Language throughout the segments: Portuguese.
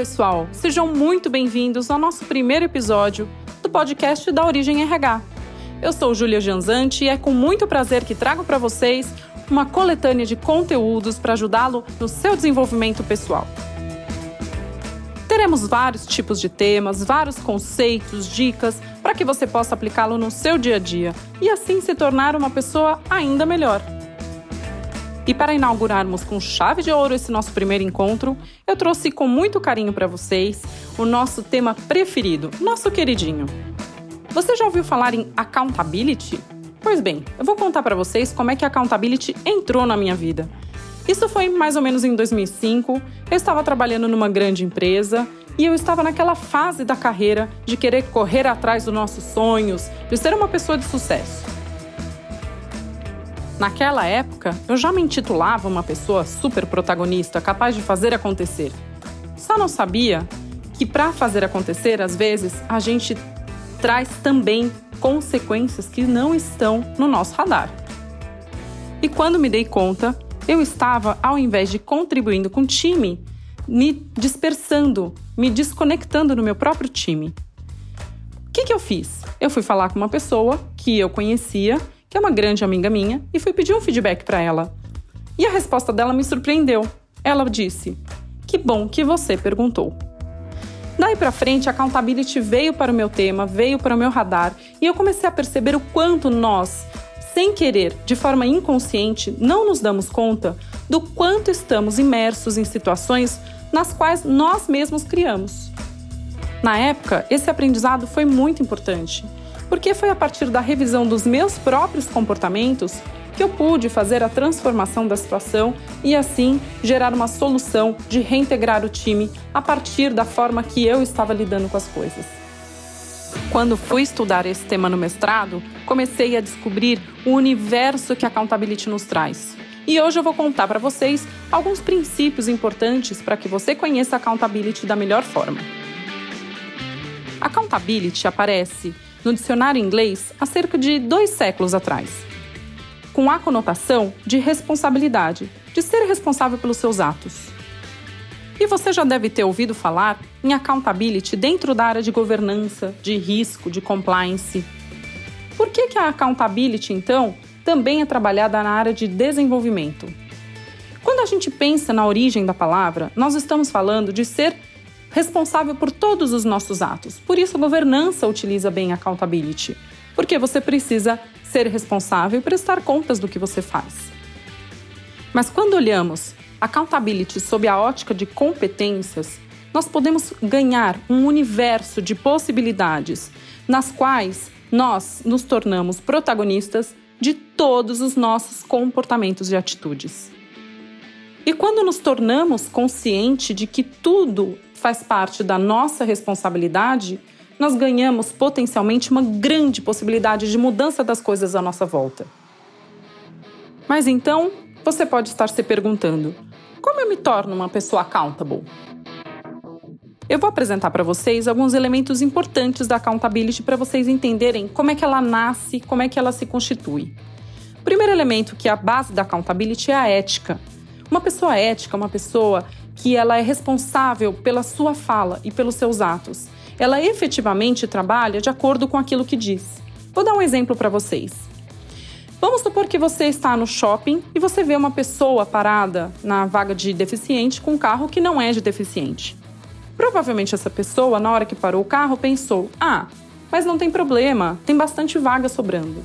Pessoal! Sejam muito bem-vindos ao nosso primeiro episódio do podcast da Origem RH. Eu sou Júlia Janzanti e é com muito prazer que trago para vocês uma coletânea de conteúdos para ajudá-lo no seu desenvolvimento pessoal. Teremos vários tipos de temas, vários conceitos, dicas para que você possa aplicá-lo no seu dia a dia e assim se tornar uma pessoa ainda melhor. E para inaugurarmos com chave de ouro esse nosso primeiro encontro, eu trouxe com muito carinho para vocês o nosso tema preferido, nosso queridinho. Você já ouviu falar em accountability? Pois bem, eu vou contar para vocês como é que a accountability entrou na minha vida. Isso foi mais ou menos em 2005. Eu estava trabalhando numa grande empresa e eu estava naquela fase da carreira de querer correr atrás dos nossos sonhos, de ser uma pessoa de sucesso. Naquela época, eu já me intitulava uma pessoa super protagonista, capaz de fazer acontecer. Só não sabia que para fazer acontecer, às vezes, a gente traz também consequências que não estão no nosso radar. E quando me dei conta, eu estava, ao invés de contribuindo com o time, me dispersando, me desconectando no meu próprio time. O que, que eu fiz? Eu fui falar com uma pessoa que eu conhecia que é uma grande amiga minha, e fui pedir um feedback para ela. E a resposta dela me surpreendeu. Ela disse: Que bom que você perguntou. Daí para frente, a accountability veio para o meu tema, veio para o meu radar, e eu comecei a perceber o quanto nós, sem querer, de forma inconsciente, não nos damos conta do quanto estamos imersos em situações nas quais nós mesmos criamos. Na época, esse aprendizado foi muito importante porque foi a partir da revisão dos meus próprios comportamentos que eu pude fazer a transformação da situação e assim gerar uma solução de reintegrar o time a partir da forma que eu estava lidando com as coisas. Quando fui estudar esse tema no mestrado, comecei a descobrir o universo que a accountability nos traz. E hoje eu vou contar para vocês alguns princípios importantes para que você conheça a accountability da melhor forma. A accountability aparece no dicionário inglês há cerca de dois séculos atrás, com a conotação de responsabilidade, de ser responsável pelos seus atos. E você já deve ter ouvido falar em accountability dentro da área de governança, de risco, de compliance. Por que, que a accountability, então, também é trabalhada na área de desenvolvimento? Quando a gente pensa na origem da palavra, nós estamos falando de ser responsável por todos os nossos atos. Por isso, a governança utiliza bem a accountability, porque você precisa ser responsável e prestar contas do que você faz. Mas quando olhamos accountability sob a ótica de competências, nós podemos ganhar um universo de possibilidades nas quais nós nos tornamos protagonistas de todos os nossos comportamentos e atitudes. E quando nos tornamos conscientes de que tudo faz parte da nossa responsabilidade, nós ganhamos potencialmente uma grande possibilidade de mudança das coisas à nossa volta. Mas então, você pode estar se perguntando: como eu me torno uma pessoa accountable? Eu vou apresentar para vocês alguns elementos importantes da accountability para vocês entenderem como é que ela nasce, como é que ela se constitui. O primeiro elemento que é a base da accountability é a ética. Uma pessoa ética, uma pessoa que ela é responsável pela sua fala e pelos seus atos. Ela efetivamente trabalha de acordo com aquilo que diz. Vou dar um exemplo para vocês. Vamos supor que você está no shopping e você vê uma pessoa parada na vaga de deficiente com um carro que não é de deficiente. Provavelmente essa pessoa, na hora que parou o carro, pensou: ah, mas não tem problema, tem bastante vaga sobrando.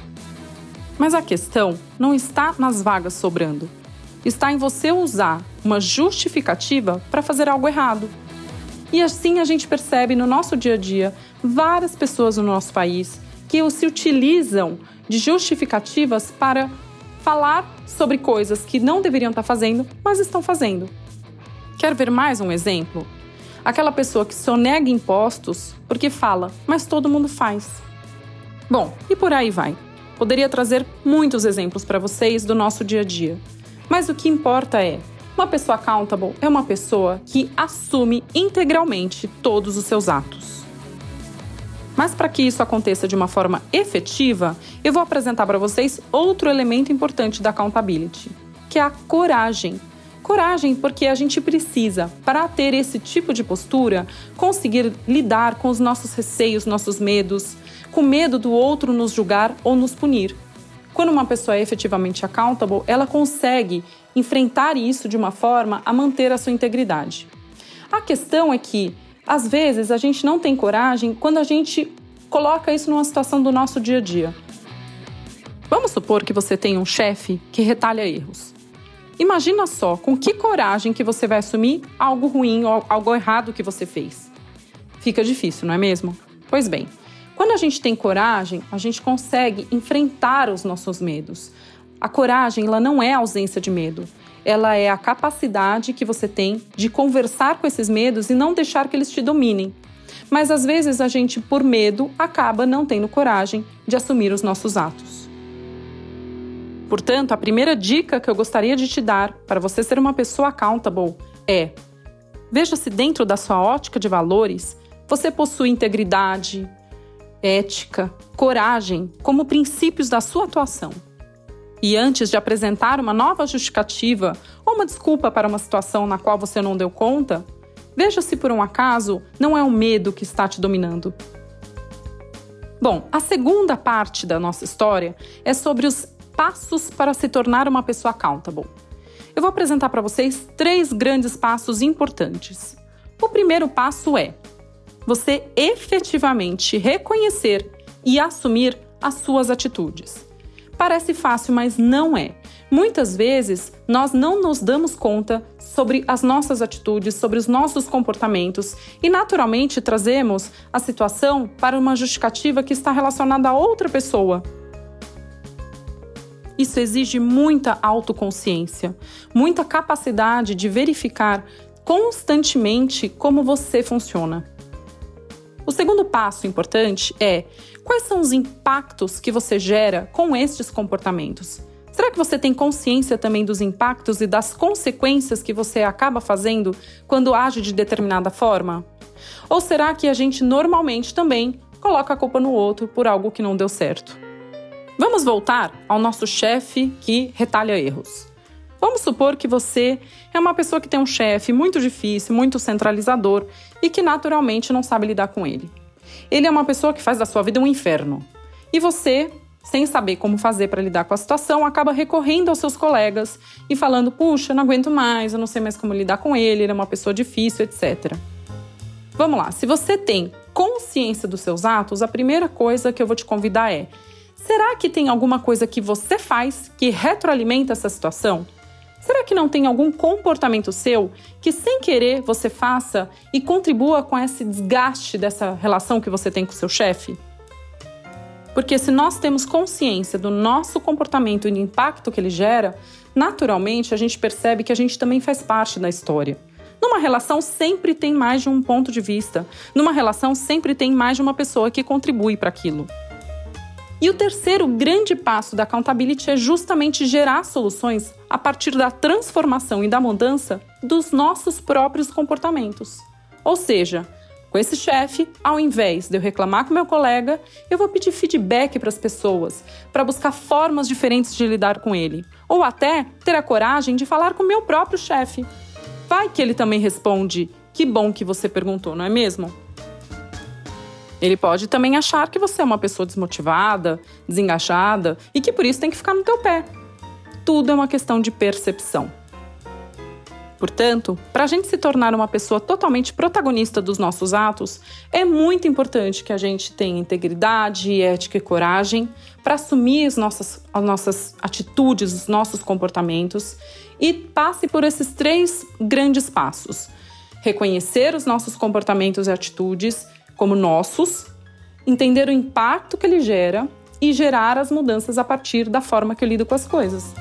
Mas a questão não está nas vagas sobrando está em você usar uma justificativa para fazer algo errado. E assim a gente percebe no nosso dia a dia várias pessoas no nosso país que se utilizam de justificativas para falar sobre coisas que não deveriam estar fazendo, mas estão fazendo. Quer ver mais um exemplo? Aquela pessoa que sonega impostos porque fala, mas todo mundo faz. Bom, e por aí vai. Poderia trazer muitos exemplos para vocês do nosso dia a dia. Mas o que importa é, uma pessoa accountable é uma pessoa que assume integralmente todos os seus atos. Mas para que isso aconteça de uma forma efetiva, eu vou apresentar para vocês outro elemento importante da accountability, que é a coragem Coragem, porque a gente precisa, para ter esse tipo de postura, conseguir lidar com os nossos receios, nossos medos, com medo do outro nos julgar ou nos punir. Quando uma pessoa é efetivamente accountable, ela consegue enfrentar isso de uma forma a manter a sua integridade. A questão é que, às vezes, a gente não tem coragem quando a gente coloca isso numa situação do nosso dia a dia. Vamos supor que você tem um chefe que retalha erros. Imagina só com que coragem que você vai assumir algo ruim ou algo errado que você fez. Fica difícil, não é mesmo? Pois bem, quando a gente tem coragem, a gente consegue enfrentar os nossos medos. A coragem, ela não é ausência de medo. Ela é a capacidade que você tem de conversar com esses medos e não deixar que eles te dominem. Mas às vezes a gente, por medo, acaba não tendo coragem de assumir os nossos atos. Portanto, a primeira dica que eu gostaria de te dar para você ser uma pessoa accountable é: veja se dentro da sua ótica de valores você possui integridade, ética, coragem como princípios da sua atuação. E antes de apresentar uma nova justificativa ou uma desculpa para uma situação na qual você não deu conta, veja se por um acaso não é o medo que está te dominando. Bom, a segunda parte da nossa história é sobre os passos para se tornar uma pessoa accountable. Eu vou apresentar para vocês três grandes passos importantes. O primeiro passo é você efetivamente reconhecer e assumir as suas atitudes. Parece fácil, mas não é. Muitas vezes nós não nos damos conta sobre as nossas atitudes, sobre os nossos comportamentos e naturalmente trazemos a situação para uma justificativa que está relacionada a outra pessoa. Isso exige muita autoconsciência, muita capacidade de verificar constantemente como você funciona. O segundo passo importante é quais são os impactos que você gera com estes comportamentos. Será que você tem consciência também dos impactos e das consequências que você acaba fazendo quando age de determinada forma? Ou será que a gente normalmente também coloca a culpa no outro por algo que não deu certo? Vamos voltar ao nosso chefe que retalha erros. Vamos supor que você é uma pessoa que tem um chefe muito difícil, muito centralizador e que naturalmente não sabe lidar com ele. Ele é uma pessoa que faz da sua vida um inferno. E você, sem saber como fazer para lidar com a situação, acaba recorrendo aos seus colegas e falando: puxa, não aguento mais, eu não sei mais como lidar com ele, ele é uma pessoa difícil, etc. Vamos lá, se você tem consciência dos seus atos, a primeira coisa que eu vou te convidar é: será que tem alguma coisa que você faz que retroalimenta essa situação? Será que não tem algum comportamento seu que, sem querer, você faça e contribua com esse desgaste dessa relação que você tem com seu chefe? Porque se nós temos consciência do nosso comportamento e do impacto que ele gera, naturalmente a gente percebe que a gente também faz parte da história. Numa relação sempre tem mais de um ponto de vista. Numa relação sempre tem mais de uma pessoa que contribui para aquilo. E o terceiro grande passo da accountability é justamente gerar soluções a partir da transformação e da mudança dos nossos próprios comportamentos. Ou seja, com esse chefe, ao invés de eu reclamar com meu colega, eu vou pedir feedback para as pessoas, para buscar formas diferentes de lidar com ele, ou até ter a coragem de falar com meu próprio chefe. Vai que ele também responde: "Que bom que você perguntou, não é mesmo?" Ele pode também achar que você é uma pessoa desmotivada, desengajada e que por isso tem que ficar no teu pé. Tudo é uma questão de percepção. Portanto, para a gente se tornar uma pessoa totalmente protagonista dos nossos atos, é muito importante que a gente tenha integridade, ética e coragem para assumir as nossas, as nossas atitudes, os nossos comportamentos e passe por esses três grandes passos: reconhecer os nossos comportamentos e atitudes, como nossos, entender o impacto que ele gera e gerar as mudanças a partir da forma que eu lido com as coisas.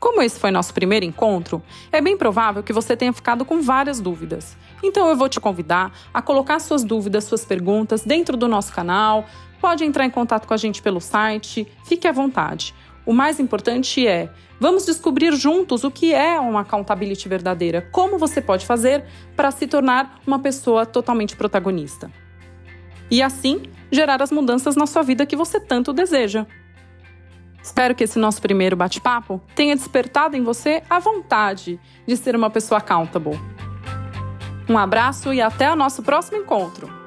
Como esse foi nosso primeiro encontro, é bem provável que você tenha ficado com várias dúvidas. Então eu vou te convidar a colocar suas dúvidas, suas perguntas dentro do nosso canal. Pode entrar em contato com a gente pelo site, fique à vontade. O mais importante é, vamos descobrir juntos o que é uma accountability verdadeira, como você pode fazer para se tornar uma pessoa totalmente protagonista. E assim, gerar as mudanças na sua vida que você tanto deseja. Espero que esse nosso primeiro bate-papo tenha despertado em você a vontade de ser uma pessoa accountable. Um abraço e até o nosso próximo encontro!